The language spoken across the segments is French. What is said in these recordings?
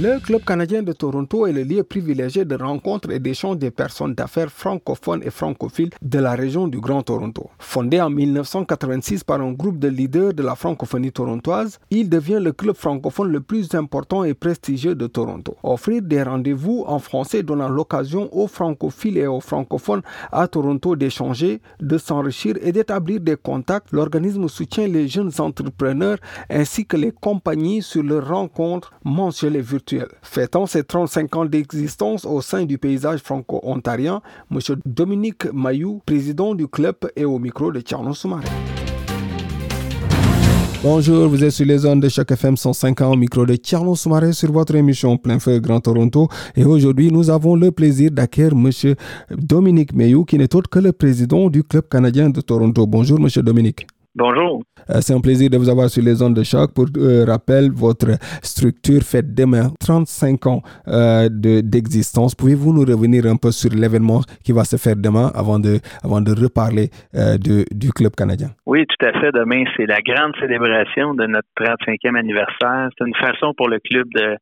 Le Club canadien de Toronto est le lieu privilégié de rencontres et d'échanges des personnes d'affaires francophones et francophiles de la région du Grand Toronto. Fondé en 1986 par un groupe de leaders de la francophonie torontoise, il devient le club francophone le plus important et prestigieux de Toronto. Offrir des rendez-vous en français donnant l'occasion aux francophiles et aux francophones à Toronto d'échanger, de s'enrichir et d'établir des contacts, l'organisme soutient les jeunes entrepreneurs ainsi que les compagnies sur leurs rencontres mensuelles et virtuelles Fêtant ses 35 ans d'existence au sein du paysage franco-ontarien, M. Dominique Mayou, président du club, est au micro de Tcherno Soumaré. Bonjour, vous êtes sur les zones de chaque FM 105 ans au micro de Tierno Soumaré sur votre émission Plein Feu Grand Toronto. Et aujourd'hui, nous avons le plaisir d'accueillir M. Dominique Mayou, qui n'est autre que le président du Club canadien de Toronto. Bonjour, M. Dominique. Bonjour. Euh, c'est un plaisir de vous avoir sur les ondes de choc. Pour euh, rappel, votre structure fête demain 35 ans euh, d'existence. Pouvez-vous nous revenir un peu sur l'événement qui va se faire demain avant de, avant de reparler de, du Club canadien? Oui, tout à fait. Demain, c'est la grande célébration de notre 35e anniversaire. C'est une façon pour le club de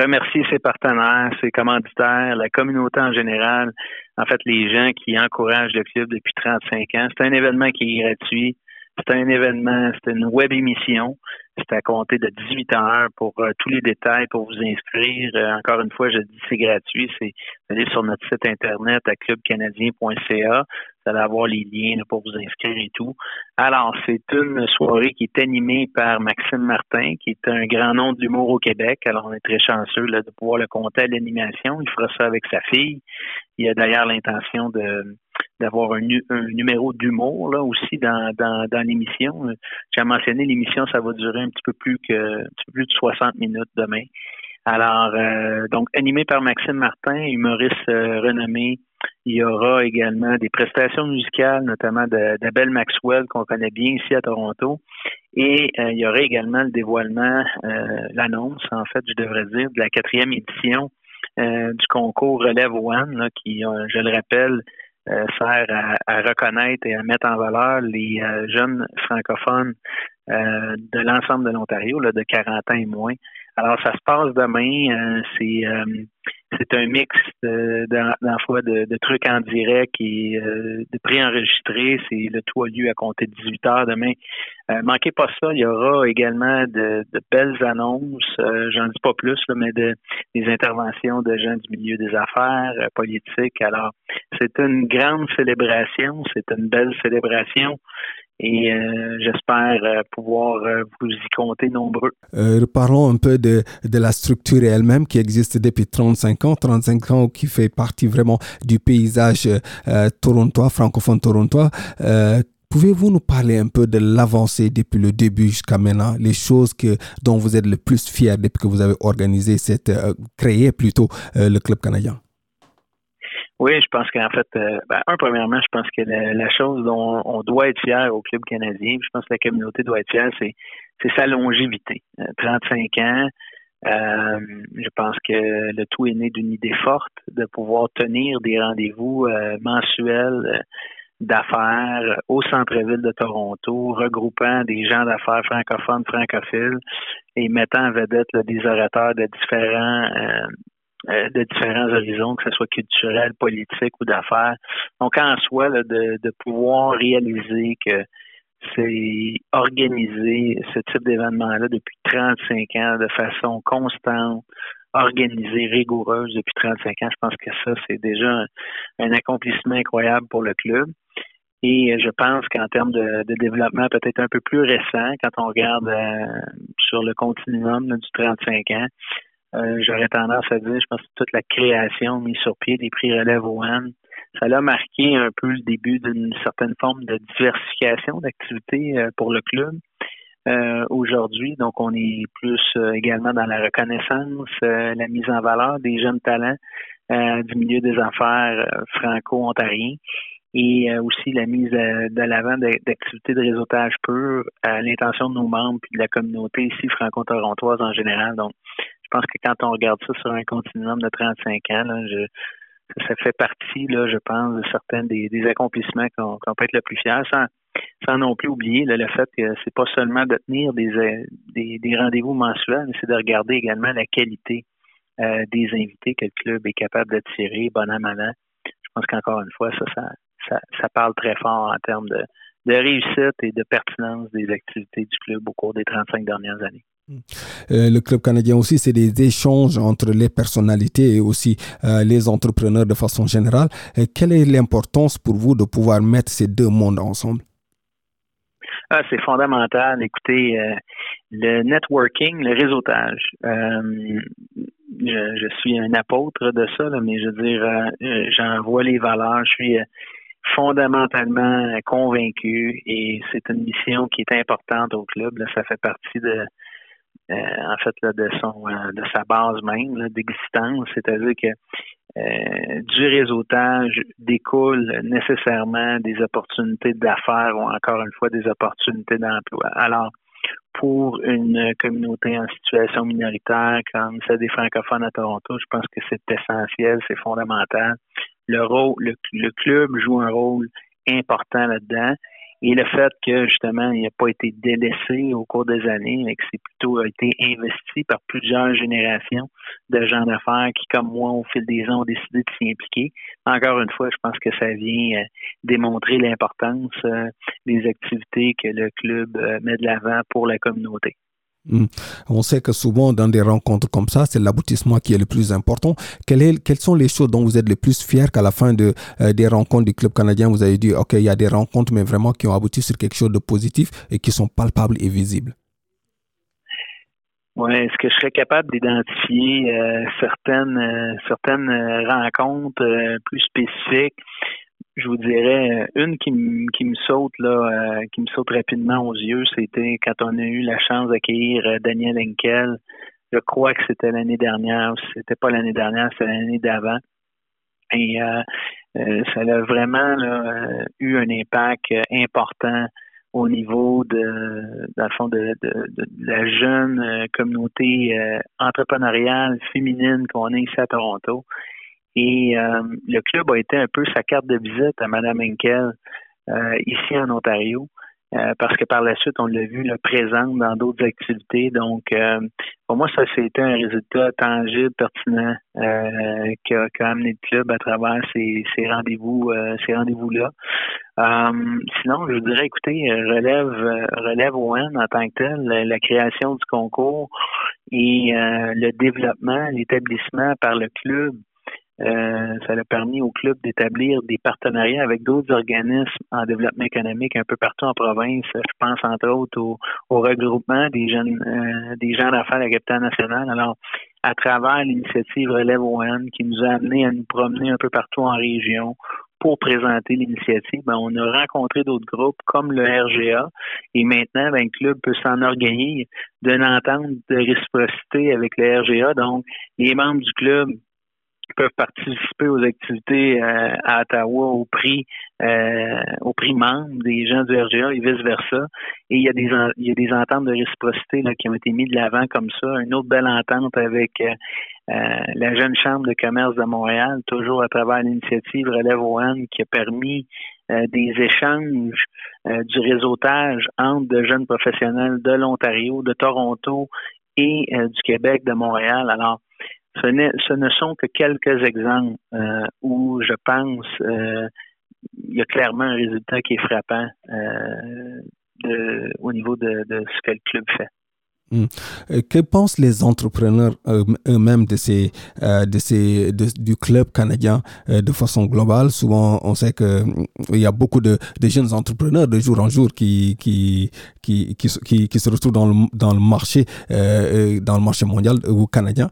remercier ses partenaires, ses commanditaires, la communauté en général, en fait, les gens qui encouragent le club depuis 35 ans. C'est un événement qui est gratuit c'est un événement, c'est une web émission. C'est à compter de 18 heures pour euh, tous les détails, pour vous inscrire. Euh, encore une fois, je dis c'est gratuit. C'est aller sur notre site internet à clubcanadien.ca. Vous allez avoir les liens pour vous inscrire et tout. Alors, c'est une soirée qui est animée par Maxime Martin, qui est un grand nom de l'humour au Québec. Alors, on est très chanceux de pouvoir le compter à l'animation. Il fera ça avec sa fille. Il a d'ailleurs l'intention d'avoir un, numéro d'humour là aussi dans, l'émission. J'ai mentionné l'émission, ça va durer un petit peu plus que plus de 60 minutes demain. Alors, euh, donc animé par Maxime Martin, humoriste euh, renommé. Il y aura également des prestations musicales, notamment d'Abel Maxwell, qu'on connaît bien ici à Toronto. Et euh, il y aura également le dévoilement, l'annonce, en fait, je devrais dire, de la quatrième édition du concours Relève One, qui, je le rappelle, sert à, reconnaître et à mettre en valeur les jeunes francophones de l'ensemble de l'Ontario, de 40 ans et moins, alors, ça se passe demain. Euh, c'est euh, c'est un mix d'enfoi de, de, trucs en direct et euh, de préenregistrés. C'est le tout a lieu à compter de 18 heures demain. manquez pas ça. Il y aura également de, de belles annonces. J'en dis pas plus, mais de, des interventions de gens du milieu des affaires politiques. Alors, c'est une grande célébration. C'est une belle célébration et euh, j'espère euh, pouvoir euh, vous y compter nombreux. parlons un peu de, de la structure elle-même qui existe depuis 35 ans, 35 ans qui fait partie vraiment du paysage torontois, francophone torontois. Pouvez-vous nous parler un peu de l'avancée depuis le début jusqu'à maintenant, les choses que, dont vous êtes le plus fier depuis que vous avez organisé cette, créé plutôt le Club canadien? Oui, je pense qu'en fait, euh, ben, un, premièrement, je pense que la, chose dont on doit être fier au club canadien, je pense que la communauté doit être fière, c'est, c'est sa longévité. 35 euh, ans, euh, je pense que le tout est né d'une idée forte de pouvoir tenir des rendez-vous mensuels d'affaires au centre-ville de Toronto, regroupant des gens d'affaires francophones, francophiles et mettant en vedette des orateurs de différents euh, de différents horizons, que ce soit culturel, politique ou d'affaires. Donc, en soi, de, de pouvoir réaliser que c'est organiser ce type d'événement-là depuis 35 ans de façon constante, organisée, rigoureuse depuis 35 ans. Je pense que ça, c'est déjà un, accomplissement incroyable pour le club. Et je pense qu'en termes de, développement peut-être un peu plus récent, quand on regarde euh, sur le continuum du 35 ans, euh, j'aurais tendance à dire, je pense que toute la création mise sur pied des prix Relève One, ça a marqué un peu le début d'une certaine forme de diversification d'activités euh, pour le club. Euh, aujourd'hui. Donc, on est plus euh, également dans la reconnaissance, la mise en valeur des jeunes talents du milieu des affaires franco-ontariens et aussi la mise de l'avant d'activités de réseautage pur à l'intention de nos membres et de la communauté ici franco-torontoise en général. Donc, pense que quand on regarde ça sur un continuum de 35 ans, je, ça fait partie, je pense, de certains des, accomplissements qu'on peut être le plus fier, sans, non plus oublier le fait que c'est pas seulement de tenir des, euh, des, rendez-vous mensuels, mais c'est de regarder également la qualité euh, des invités que le club est capable d'attirer, bon an, mal Je pense qu'encore une fois, ça, ça, parle très fort en termes de réussite et de pertinence des activités du club au cours des 35 dernières années. Euh, le club canadien aussi, c'est des échanges entre les personnalités et aussi euh, les entrepreneurs de façon générale. quelle est l'importance pour vous de pouvoir mettre ces deux mondes ensemble? Ah, c'est fondamental. Écoutez, euh, le networking, le réseautage. Je, suis un apôtre de ça, mais je veux dire, j'en vois les valeurs. Je suis fondamentalement convaincu et c'est une mission qui est importante au club. ça fait partie de euh, en fait là, de son euh, de sa base même d'existence, c'est-à-dire que euh, du réseautage découle nécessairement des opportunités d'affaires ou encore une fois des opportunités d'emploi. Alors, pour une communauté en situation minoritaire comme celle des francophones à Toronto, je pense que c'est essentiel, c'est fondamental. Le rôle, le club joue un rôle important là-dedans. Et le fait que justement, il n'a pas été délaissé au cours des années, mais que c'est plutôt été investi par plusieurs générations de gens d'affaires qui, comme moi, au fil des ans, ont décidé de s'y impliquer. Encore une fois, je pense que ça vient euh, démontrer l'importance euh, des activités que le club euh, met de l'avant pour la communauté. Hmm. On sait que souvent dans des rencontres comme ça, c'est l'aboutissement qui est le plus important. quelles sont les choses dont vous êtes le plus fier qu'à la fin de, euh, des rencontres du club canadien, vous avez dit, OK, il y a des rencontres, mais vraiment qui ont abouti sur quelque chose de positif et qui sont palpables et visibles? Oui, est-ce que je serais capable d'identifier euh, certaines, euh, certaines rencontres plus spécifiques? Je vous dirais, euh, une qui, me, qui me saute là, euh, qui me saute rapidement aux yeux, c'était quand on a eu la chance d'accueillir euh, Daniel Henkel. Je crois que c'était l'année dernière, ou c'était pas l'année dernière, c'était l'année d'avant. Et ça a vraiment eu un impact important au niveau de, dans le fond, de, de, de la jeune communauté entrepreneuriale féminine qu'on a ici à Toronto. Et euh, le club a été un peu sa carte de visite à Mme Henkel euh, ici en Ontario. Euh, parce que par la suite, on l'a vu le présent dans d'autres activités. Donc, pour moi, ça, c'était un résultat tangible, pertinent, qui a, amené le club à travers ces, rendez-vous, ces rendez-vous-là. sinon, je dirais, écoutez, relève, relève ON en tant que tel, la création du concours et le développement, l'établissement par le club euh, ça a permis au club d'établir des partenariats avec d'autres organismes en développement économique un peu partout en province. Je pense entre autres au, regroupement des jeunes euh, des gens d'affaires à la capitale nationale. Alors, à travers l'initiative Relève ON qui nous a amené à nous promener un peu partout en région pour présenter l'initiative, ben, on a rencontré d'autres groupes comme le RGA et maintenant, ben, le club peut s'enorgueillir d'une entente de réciprocité avec le RGA. Donc, les membres du club peuvent participer aux activités euh, à Ottawa au prix euh, au prix membre des gens du RGA et vice versa. Et il y a des il y a des ententes de réciprocité là, qui ont été mises de l'avant comme ça. Une autre belle entente avec euh, la jeune chambre de commerce de Montréal, toujours à travers l'initiative Relève One, qui a permis des échanges du réseautage entre de jeunes professionnels de l'Ontario, de Toronto et du Québec, de Montréal. Alors, ce, ne sont que quelques exemples euh, où je pense euh, il y a clairement un résultat qui est frappant euh, au niveau de, ce que le club fait. Hmm. Euh, que pensent les entrepreneurs eux-mêmes de ces, euh, de ces, du club canadien euh, de façon globale? Souvent, on sait qu'il y a beaucoup de, jeunes entrepreneurs de jour en jour qui, qui, qui, qui, se retrouvent dans le, dans le marché, dans le marché mondial ou canadien.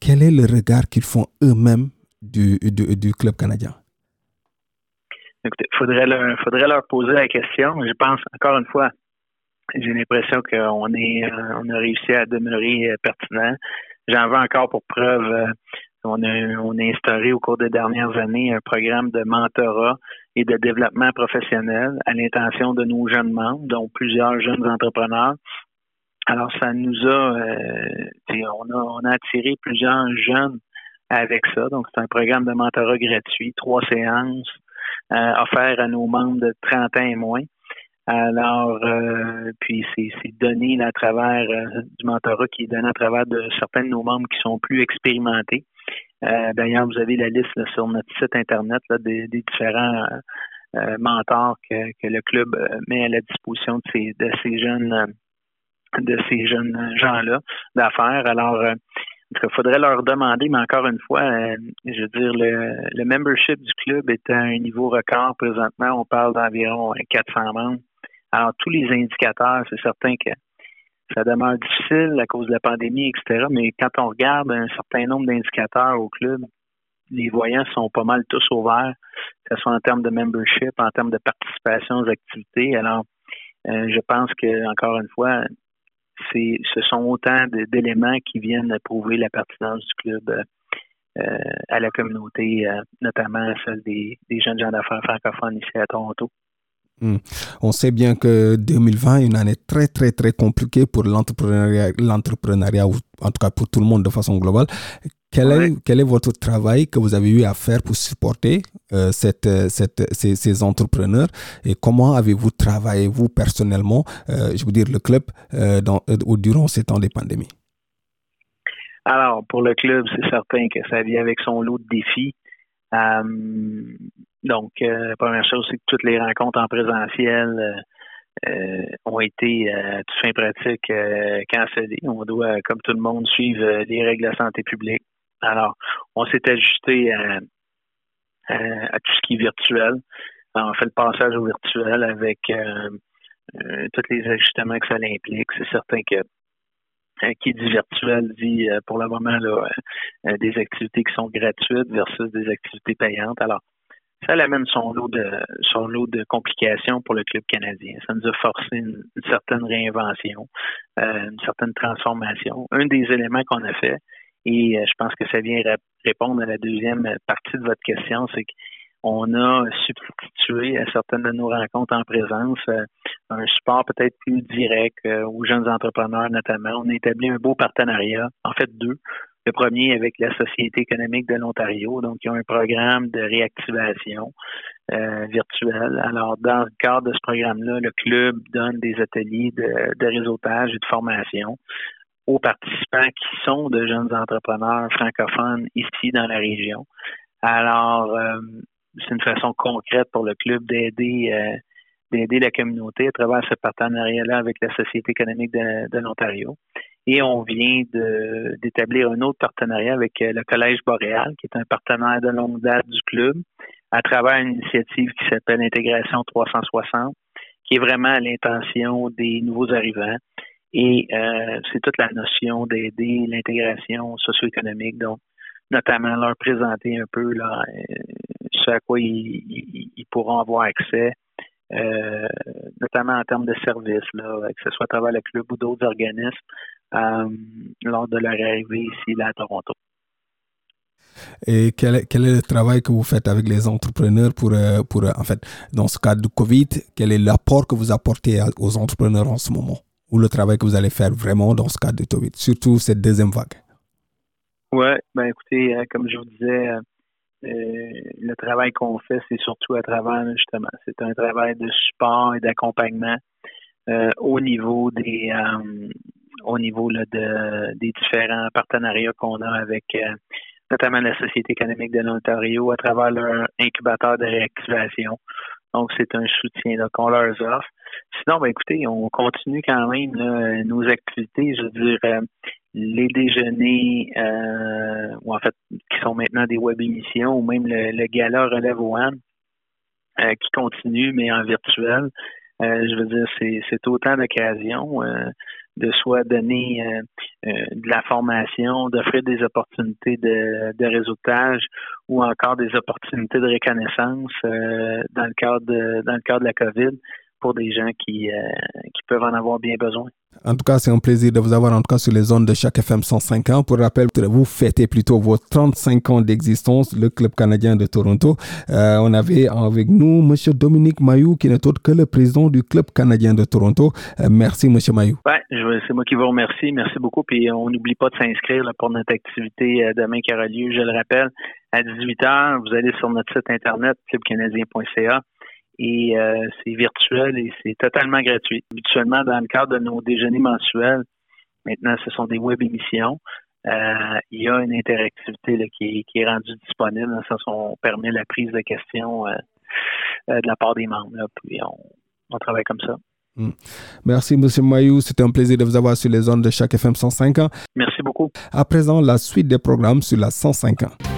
quel est le regard qu'ils font eux-mêmes du, du, du club canadien? Écoutez, faudrait leur, faudrait leur poser la question. Je pense, encore une fois, j'ai l'impression qu'on est, on a réussi à demeurer pertinent. J'en veux encore pour preuve on a, on a instauré au cours des dernières années un programme de mentorat et de développement professionnel à l'intention de nos jeunes membres, dont plusieurs jeunes entrepreneurs. Alors, ça nous a, euh, on a, on a attiré plusieurs jeunes avec ça. Donc, c'est un programme de mentorat gratuit, trois séances euh, offertes à nos membres de 30 ans et moins. Alors, euh, puis c'est donné à travers du mentorat qui est donné à travers de certains de nos membres qui sont plus expérimentés. Euh, d'ailleurs, vous avez la liste sur notre site internet des, différents euh, mentors que, le club euh, met à la disposition de ces, de ces jeunes de ces jeunes gens-là d'affaires. Alors, il faudrait leur demander, mais encore une fois, je veux dire, le, le membership du club est à un niveau record présentement. On parle d'environ 400 membres. Alors, tous les indicateurs, c'est certain que ça demeure difficile à cause de la pandémie, etc. Mais quand on regarde un certain nombre d'indicateurs au club, les voyants sont pas mal tous ouverts, que ce soit en termes de membership, en termes de participation aux activités. Alors, euh, je pense que, encore une fois, ce sont autant d'éléments qui viennent prouver la pertinence du club euh, à la communauté, euh, notamment celle des jeunes gens d'affaires francophones ici à Toronto. Hmm. On sait bien que 2020 est une année très très très compliquée pour l'entrepreneuriat, l'entrepreneuriat en tout cas pour tout le monde de façon globale. Quel, est, quel est votre travail que vous avez eu à faire pour supporter euh, cette, cette, ces, entrepreneurs? Et comment avez-vous travaillé vous personnellement, euh, je veux dire le club, euh, dans, durant ces temps de pandémie? Alors, pour le club, c'est certain que ça vient avec son lot de défis. Donc, euh, la première chose, c'est que toutes les rencontres en présentiel euh, euh, ont été, à toute fin pratique, cancellées. On doit, comme tout le monde, suivre les règles de santé publique. Alors, on s'est ajusté à, tout ce qui est virtuel. on fait le passage au virtuel avec tous les ajustements que ça implique. C'est certain que qui dit virtuel dit pour le moment là, des activités qui sont gratuites versus des activités payantes. Alors, ça amène son lot de son lot de complications pour le club canadien. Ça nous a forcé une, certaine réinvention, euh, une certaine transformation. Un des éléments qu'on a fait, et euh, je pense que ça vient répondre à la deuxième partie de votre question, c'est qu'on a substitué à certaines de nos rencontres en présence euh, un support peut-être plus direct aux jeunes entrepreneurs notamment. On a établi un beau partenariat, en fait deux, le premier avec la Société économique de l'Ontario, donc ils ont un programme de réactivation euh, virtuelle. Alors, dans le cadre de ce programme-là, le club donne des ateliers de, réseautage et de formation aux participants qui sont de jeunes entrepreneurs francophones ici dans la région. Alors, euh, c'est une façon concrète pour le club d'aider euh, d'aider la communauté à travers ce partenariat-là avec la Société économique de l'Ontario. Et on vient d'établir un autre partenariat avec euh, le Collège Boréal, qui est un partenaire de longue date du club, à travers une initiative qui s'appelle Intégration 360, qui est vraiment à l'intention des nouveaux arrivants. Et euh, c'est toute la notion d'aider l'intégration socio-économique, donc notamment leur présenter un peu là, ce à quoi ils, pourront avoir accès, notamment en termes de services, là, que ce soit à travers le club ou d'autres organismes, euh, lors de leur arrivée ici là, à Toronto. Et quel est, quel est, le travail que vous faites avec les entrepreneurs pour, euh, pour, en fait, dans ce cadre du COVID, quel est l'apport que vous apportez aux entrepreneurs en ce moment? Ou le travail que vous allez faire vraiment dans ce cadre du COVID, surtout cette deuxième vague? Oui, ben écoutez, euh, comme je vous disais, le travail qu'on fait, c'est surtout à travers, justement, c'est un travail de support et d'accompagnement au niveau des, au niveau de, des différents partenariats qu'on a avec euh, notamment la Société économique de l'Ontario à travers leur incubateur de réactivation. Donc, c'est un soutien qu'on leur offre. Sinon, ben, écoutez, on continue quand même nos activités. Je veux dire, euh, les déjeuners, euh, ou en fait, qui sont maintenant des web émissions, ou même le, gala Relève One, qui continue, mais en virtuel. je veux dire, c'est autant d'occasions de soit donner de la formation, d'offrir des opportunités de, de, réseautage ou encore des opportunités de reconnaissance dans le cadre de, dans le cadre de la COVID pour des gens qui, qui peuvent en avoir bien besoin. En tout cas, c'est un plaisir de vous avoir en sur les zones de chaque FM 105 ans. Pour rappel, vous fêtez plutôt vos 35 ans d'existence, le Club canadien de Toronto. Euh, on avait avec nous M. Dominique Mayou, qui n'est autre que le président du Club canadien de Toronto. Euh, merci, M. Mayou. C'est moi qui vous remercie. Merci beaucoup. Puis on n'oublie pas de s'inscrire pour notre activité euh, demain qui aura lieu, je le rappelle, à 18h. Vous allez sur notre site internet, clubcanadien.ca et euh, c'est virtuel et c'est totalement gratuit. Habituellement, dans le cadre de nos déjeuners mensuels, maintenant ce sont des web émissions. Euh, il y a une interactivité qui, est rendue disponible. Ça, on permet la prise de questions euh, de la part des membres. puis on, travaille comme ça. Hmm. Merci, M. Mayou. C'était un plaisir de vous avoir sur les ondes de chaque FM 105 ans. Merci beaucoup. À présent, la suite des programmes sur la 105 ans.